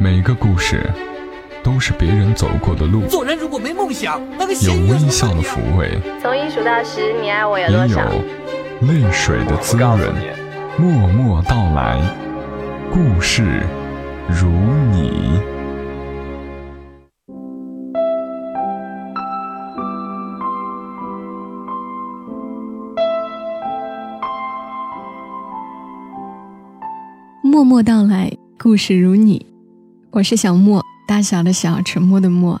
每个故事都是别人走过的路，做人如果没梦想，那个有微笑的抚慰，从一数到十，你爱我有也有多少？泪水的滋润。默默到来，故事如你。默默到来，故事如你。我是小莫，大小的小，沉默的默，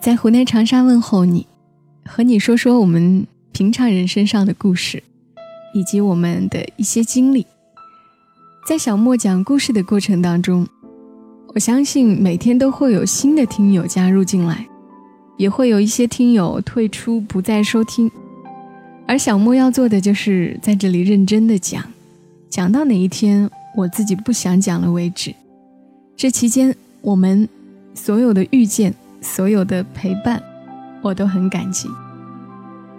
在湖南长沙问候你，和你说说我们平常人身上的故事，以及我们的一些经历。在小莫讲故事的过程当中，我相信每天都会有新的听友加入进来，也会有一些听友退出不再收听。而小莫要做的就是在这里认真的讲，讲到哪一天我自己不想讲了为止。这期间，我们所有的遇见，所有的陪伴，我都很感激。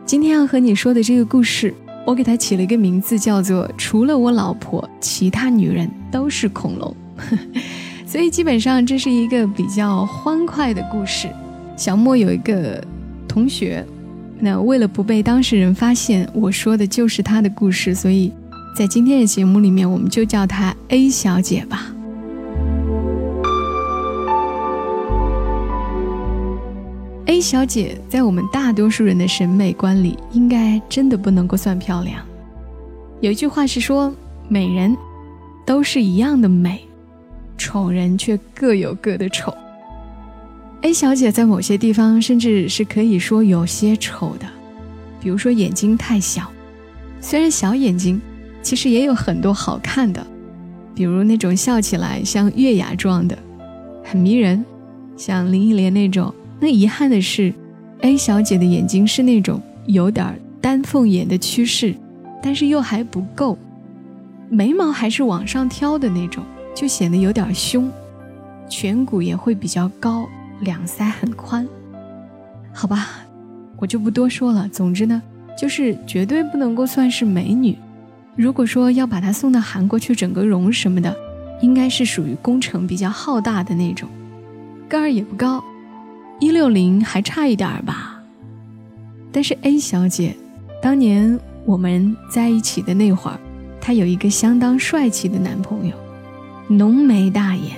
今天要和你说的这个故事，我给它起了一个名字，叫做“除了我老婆，其他女人都是恐龙”。所以基本上这是一个比较欢快的故事。小莫有一个同学，那为了不被当事人发现我说的就是他的故事，所以在今天的节目里面，我们就叫她 A 小姐吧。A 小姐在我们大多数人的审美观里，应该真的不能够算漂亮。有一句话是说，美人都是一样的美，丑人却各有各的丑。A 小姐在某些地方甚至是可以说有些丑的，比如说眼睛太小。虽然小眼睛，其实也有很多好看的，比如那种笑起来像月牙状的，很迷人，像林忆莲那种。那遗憾的是，A 小姐的眼睛是那种有点丹凤眼的趋势，但是又还不够，眉毛还是往上挑的那种，就显得有点凶，颧骨也会比较高，两腮很宽。好吧，我就不多说了。总之呢，就是绝对不能够算是美女。如果说要把她送到韩国去整个容什么的，应该是属于工程比较浩大的那种，个儿也不高。一六零还差一点儿吧，但是 A 小姐，当年我们在一起的那会儿，她有一个相当帅气的男朋友，浓眉大眼，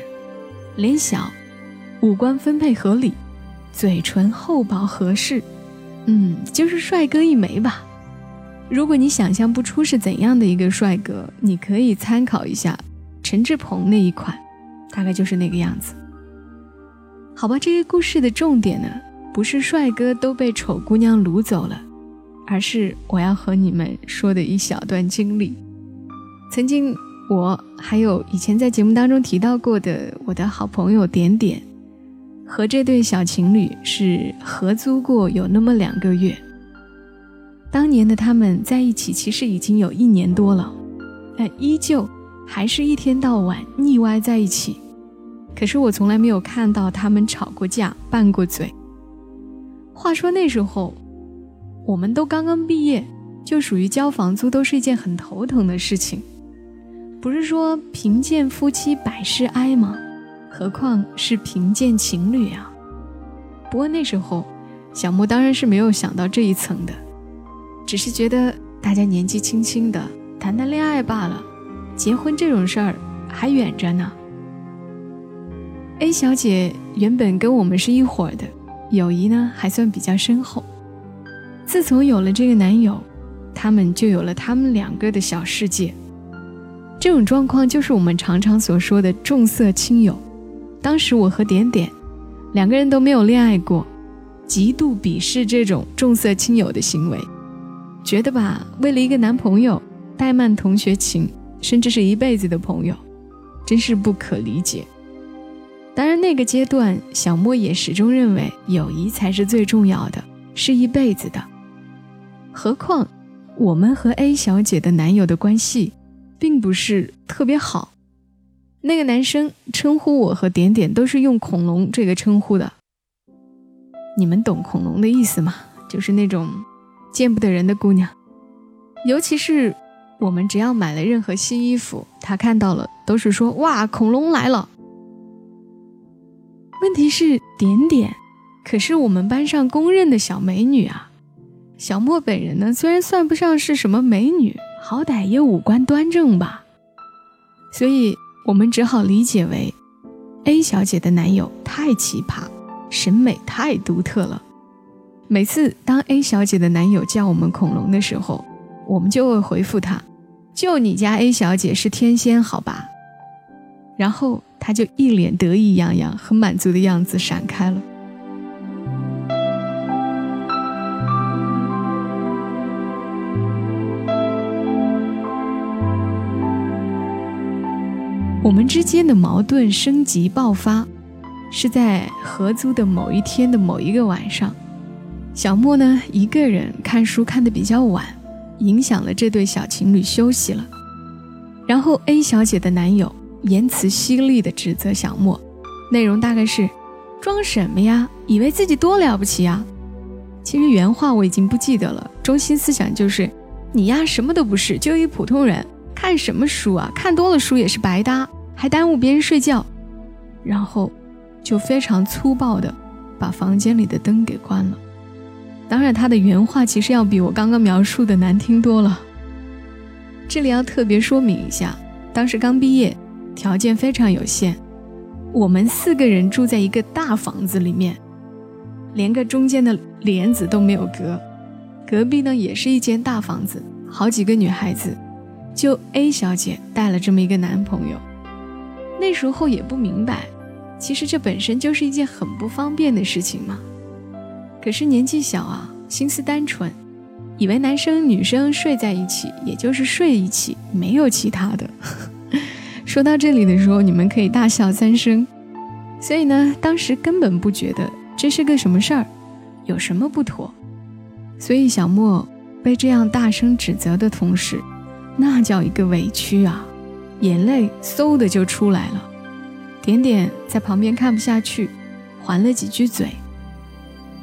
脸小，五官分配合理，嘴唇厚薄合适，嗯，就是帅哥一枚吧。如果你想象不出是怎样的一个帅哥，你可以参考一下陈志朋那一款，大概就是那个样子。好吧，这个故事的重点呢，不是帅哥都被丑姑娘掳走了，而是我要和你们说的一小段经历。曾经，我还有以前在节目当中提到过的我的好朋友点点，和这对小情侣是合租过有那么两个月。当年的他们在一起其实已经有一年多了，但依旧还是一天到晚腻歪在一起。可是我从来没有看到他们吵过架、拌过嘴。话说那时候，我们都刚刚毕业，就属于交房租都是一件很头疼的事情。不是说贫贱夫妻百事哀吗？何况是贫贱情侣啊！不过那时候，小莫当然是没有想到这一层的，只是觉得大家年纪轻轻的，谈谈恋爱罢了，结婚这种事儿还远着呢。A 小姐原本跟我们是一伙的，友谊呢还算比较深厚。自从有了这个男友，他们就有了他们两个的小世界。这种状况就是我们常常所说的重色轻友。当时我和点点两个人都没有恋爱过，极度鄙视这种重色轻友的行为，觉得吧，为了一个男朋友怠慢同学情，甚至是一辈子的朋友，真是不可理解。当然，那个阶段，小莫也始终认为友谊才是最重要的，是一辈子的。何况，我们和 A 小姐的男友的关系，并不是特别好。那个男生称呼我和点点都是用“恐龙”这个称呼的。你们懂恐龙的意思吗？就是那种见不得人的姑娘。尤其是我们只要买了任何新衣服，他看到了都是说：“哇，恐龙来了。”问题是点点，可是我们班上公认的小美女啊。小莫本人呢，虽然算不上是什么美女，好歹也五官端正吧。所以我们只好理解为，A 小姐的男友太奇葩，审美太独特了。每次当 A 小姐的男友叫我们恐龙的时候，我们就会回复他：“就你家 A 小姐是天仙，好吧？”然后他就一脸得意洋洋、很满足的样子闪开了。我们之间的矛盾升级爆发，是在合租的某一天的某一个晚上。小莫呢，一个人看书看得比较晚，影响了这对小情侣休息了。然后 A 小姐的男友言辞犀利地指责小莫，内容大概是：装什么呀？以为自己多了不起呀？其实原话我已经不记得了，中心思想就是：你呀什么都不是，就一普通人。看什么书啊？看多了书也是白搭，还耽误别人睡觉。然后，就非常粗暴的把房间里的灯给关了。当然，他的原话其实要比我刚刚描述的难听多了。这里要特别说明一下，当时刚毕业，条件非常有限，我们四个人住在一个大房子里面，连个中间的帘子都没有隔。隔壁呢也是一间大房子，好几个女孩子。就 A 小姐带了这么一个男朋友，那时候也不明白，其实这本身就是一件很不方便的事情嘛。可是年纪小啊，心思单纯，以为男生女生睡在一起也就是睡一起，没有其他的。说到这里的时候，你们可以大笑三声。所以呢，当时根本不觉得这是个什么事儿，有什么不妥。所以小莫被这样大声指责的同时，那叫一个委屈啊，眼泪嗖的就出来了。点点在旁边看不下去，还了几句嘴。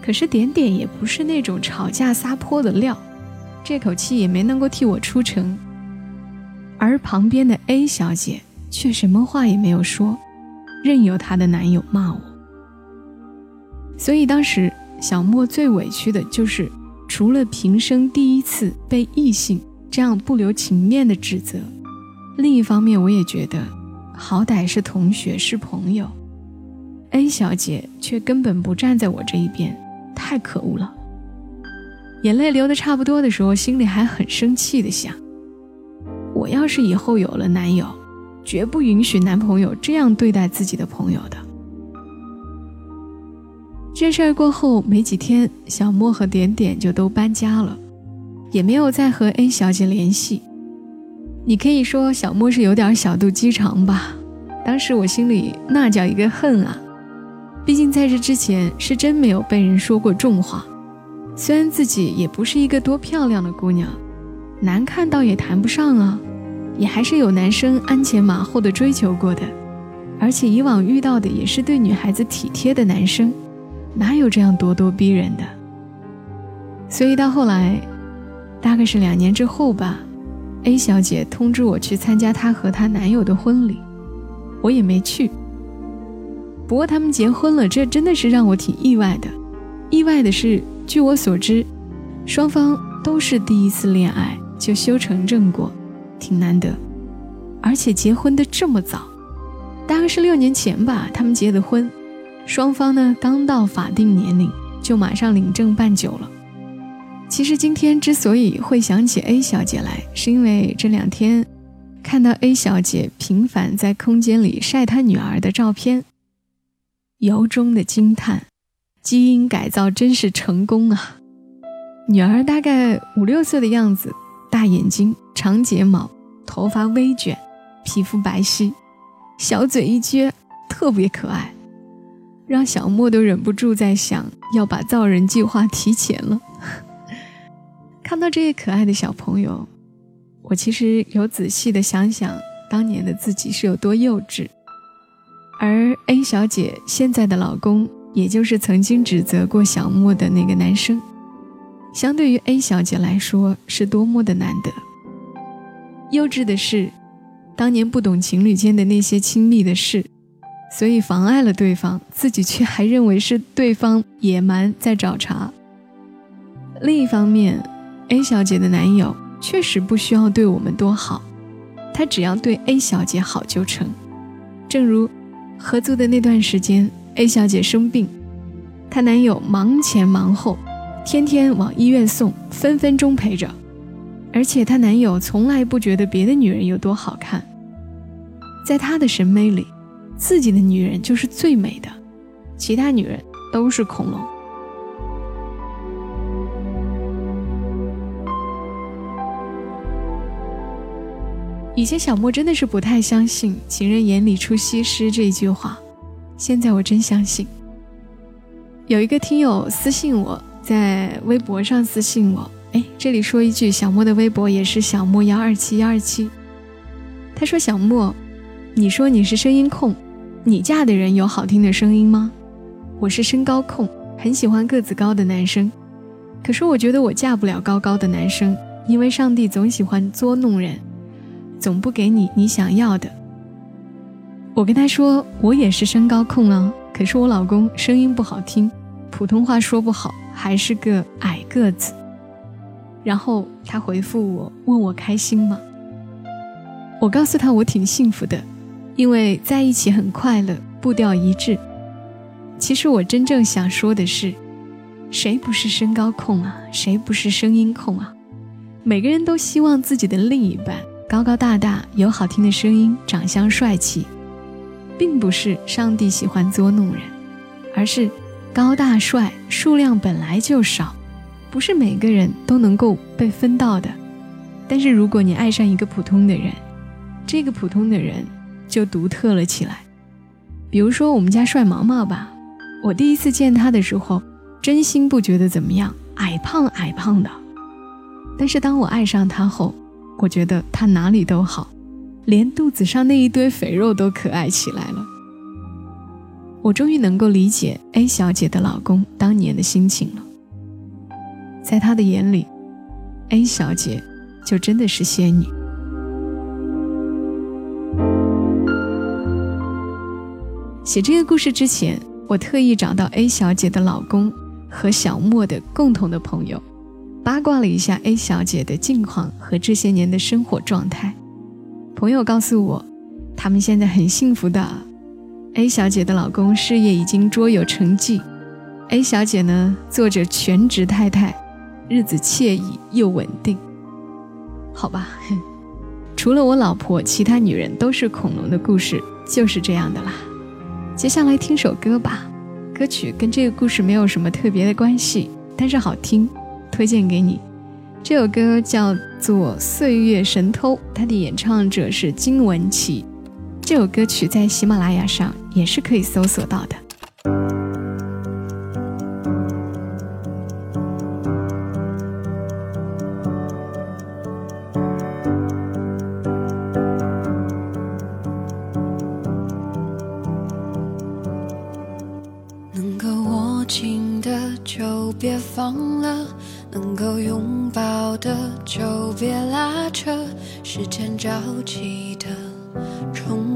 可是点点也不是那种吵架撒泼的料，这口气也没能够替我出城。而旁边的 A 小姐却什么话也没有说，任由她的男友骂我。所以当时小莫最委屈的就是，除了平生第一次被异性。这样不留情面的指责，另一方面，我也觉得，好歹是同学是朋友，A 小姐却根本不站在我这一边，太可恶了。眼泪流的差不多的时候，心里还很生气的想：我要是以后有了男友，绝不允许男朋友这样对待自己的朋友的。这事儿过后没几天，小莫和点点就都搬家了。也没有再和 A 小姐联系，你可以说小莫是有点小肚鸡肠吧。当时我心里那叫一个恨啊！毕竟在这之前是真没有被人说过重话。虽然自己也不是一个多漂亮的姑娘，难看倒也谈不上啊，也还是有男生鞍前马后的追求过的，而且以往遇到的也是对女孩子体贴的男生，哪有这样咄咄逼人的？所以到后来。大概是两年之后吧，A 小姐通知我去参加她和她男友的婚礼，我也没去。不过他们结婚了，这真的是让我挺意外的。意外的是，据我所知，双方都是第一次恋爱就修成正果，挺难得。而且结婚的这么早，大概是六年前吧，他们结的婚，双方呢刚到法定年龄就马上领证办酒了。其实今天之所以会想起 A 小姐来，是因为这两天看到 A 小姐频繁在空间里晒她女儿的照片，由衷的惊叹：基因改造真是成功啊！女儿大概五六岁的样子，眼睛、长睫毛，头发微卷，皮肤白皙，小嘴一撅，特别可爱，让小莫都忍不住在想要把造人计划提前了。看到这些可爱的小朋友，我其实有仔细的想想当年的自己是有多幼稚，而 A 小姐现在的老公，也就是曾经指责过小莫的那个男生，相对于 A 小姐来说是多么的难得。幼稚的是，当年不懂情侣间的那些亲密的事，所以妨碍了对方，自己却还认为是对方野蛮在找茬。另一方面，A 小姐的男友确实不需要对我们多好，他只要对 A 小姐好就成。正如合租的那段时间，A 小姐生病，她男友忙前忙后，天天往医院送，分分钟陪着。而且她男友从来不觉得别的女人有多好看，在他的审美里，自己的女人就是最美的，其他女人都是恐龙。以前小莫真的是不太相信“情人眼里出西施”这一句话，现在我真相信。有一个听友私信我在微博上私信我，哎，这里说一句，小莫的微博也是小莫幺二七幺二七。他说：“小莫，你说你是声音控，你嫁的人有好听的声音吗？我是身高控，很喜欢个子高的男生，可是我觉得我嫁不了高高的男生，因为上帝总喜欢捉弄人。”总不给你你想要的。我跟他说，我也是身高控啊，可是我老公声音不好听，普通话说不好，还是个矮个子。然后他回复我，问我开心吗？我告诉他我挺幸福的，因为在一起很快乐，步调一致。其实我真正想说的是，谁不是身高控啊？谁不是声音控啊？每个人都希望自己的另一半。高高大大，有好听的声音，长相帅气，并不是上帝喜欢捉弄人，而是高大帅数量本来就少，不是每个人都能够被分到的。但是如果你爱上一个普通的人，这个普通的人就独特了起来。比如说我们家帅毛毛吧，我第一次见他的时候，真心不觉得怎么样，矮胖矮胖的。但是当我爱上他后，我觉得他哪里都好，连肚子上那一堆肥肉都可爱起来了。我终于能够理解 A 小姐的老公当年的心情了。在他的眼里，A 小姐就真的是仙女。写这个故事之前，我特意找到 A 小姐的老公和小莫的共同的朋友。八卦了一下 A 小姐的近况和这些年的生活状态，朋友告诉我，他们现在很幸福的。A 小姐的老公事业已经卓有成绩，A 小姐呢做着全职太太，日子惬意又稳定。好吧，除了我老婆，其他女人都是恐龙的故事就是这样的啦。接下来听首歌吧，歌曲跟这个故事没有什么特别的关系，但是好听。推荐给你，这首歌叫做《岁月神偷》，它的演唱者是金玟岐。这首歌曲在喜马拉雅上也是可以搜索到的。能够握紧的就别放了。能够拥抱的就别拉扯，时间着急的冲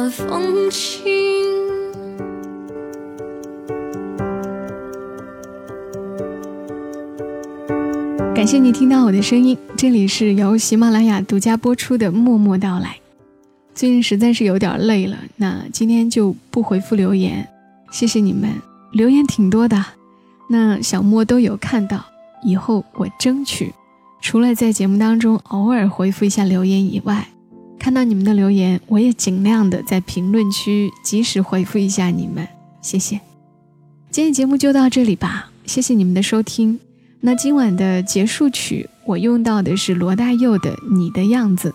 云淡风轻。感谢你听到我的声音，这里是由喜马拉雅独家播出的《默默到来》。最近实在是有点累了，那今天就不回复留言，谢谢你们，留言挺多的，那小莫都有看到，以后我争取，除了在节目当中偶尔回复一下留言以外，看到你们的留言，我也尽量的在评论区及时回复一下你们，谢谢。今天节目就到这里吧，谢谢你们的收听。那今晚的结束曲，我用到的是罗大佑的《你的样子》。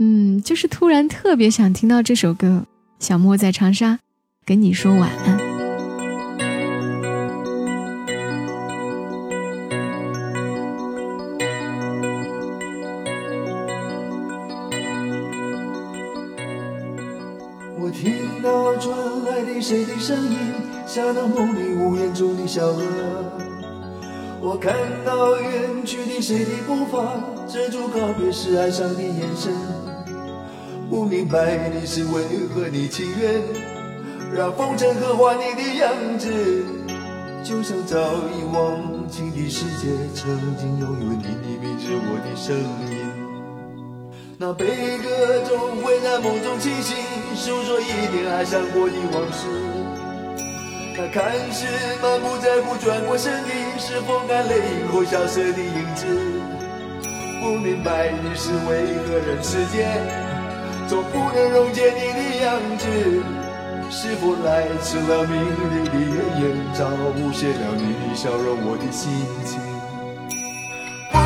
嗯，就是突然特别想听到这首歌。小莫在长沙，跟你说晚安。像那梦里屋檐中的小河。我看到远去的谁的步伐，遮住告别时哀伤的眼神。不明白的是为何你情愿让风尘刻画你的样子，就像早已忘情的世界，曾经拥有你的名字，我的声音。那悲歌总会在梦中清醒，诉说一点爱上过的往事。那看似满不在乎转过身的，是风干泪后消失的影子。不明白的是为何人世间总不能溶解你的样子？是否来迟了明日的艳阳，早无谢了你的笑容，我的心情。不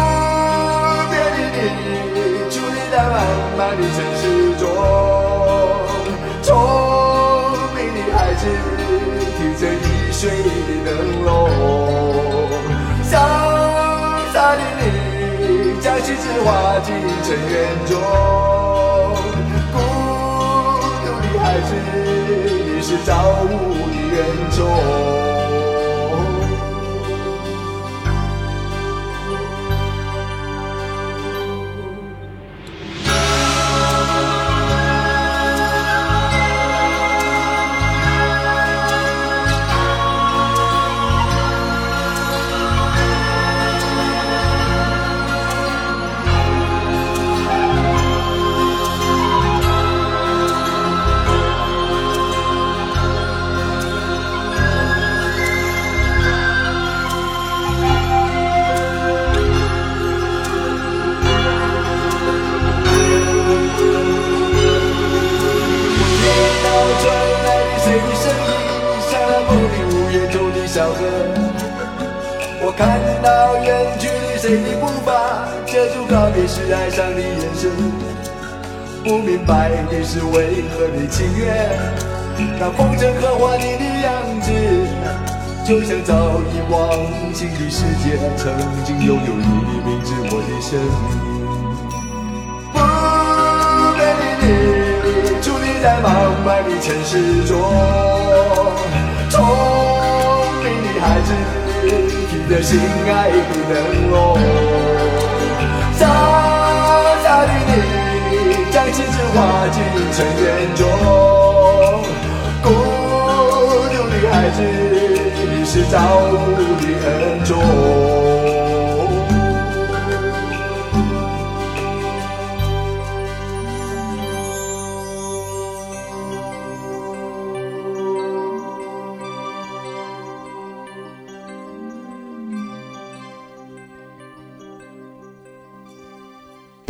变的你，伫立在茫茫的城市水里的灯笼，潇洒的你将心事化进尘缘中，孤独的孩子，你是造物的恩宠。眼神。不明白的是为何你情愿让风尘刻画你的样子，就像早已忘情的世界，曾经拥有你的名字，我的声音。不变的你，伫立在茫茫的城市中，聪明的孩子。提着心爱的灯笼，在你，将心事化进尘缘中。孤独的孩子，你是造物的恩宠。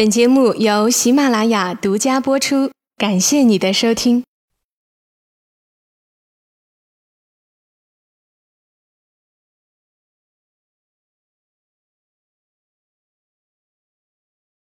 本节目由喜马拉雅独家播出，感谢你的收听。